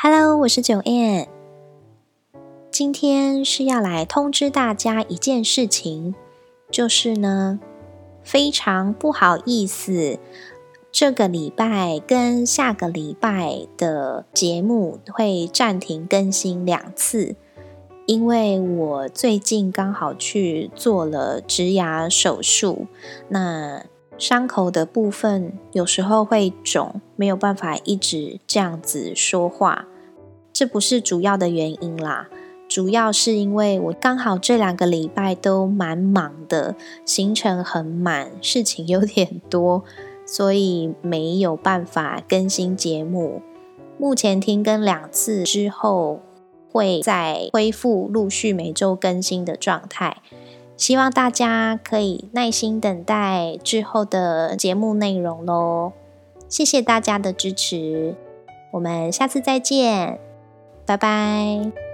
Hello，我是九 N。今天是要来通知大家一件事情，就是呢，非常不好意思，这个礼拜跟下个礼拜的节目会暂停更新两次，因为我最近刚好去做了植牙手术，那。伤口的部分有时候会肿，没有办法一直这样子说话，这不是主要的原因啦。主要是因为我刚好这两个礼拜都蛮忙的，行程很满，事情有点多，所以没有办法更新节目。目前停更两次之后，会再恢复陆续每周更新的状态。希望大家可以耐心等待之后的节目内容喽！谢谢大家的支持，我们下次再见，拜拜。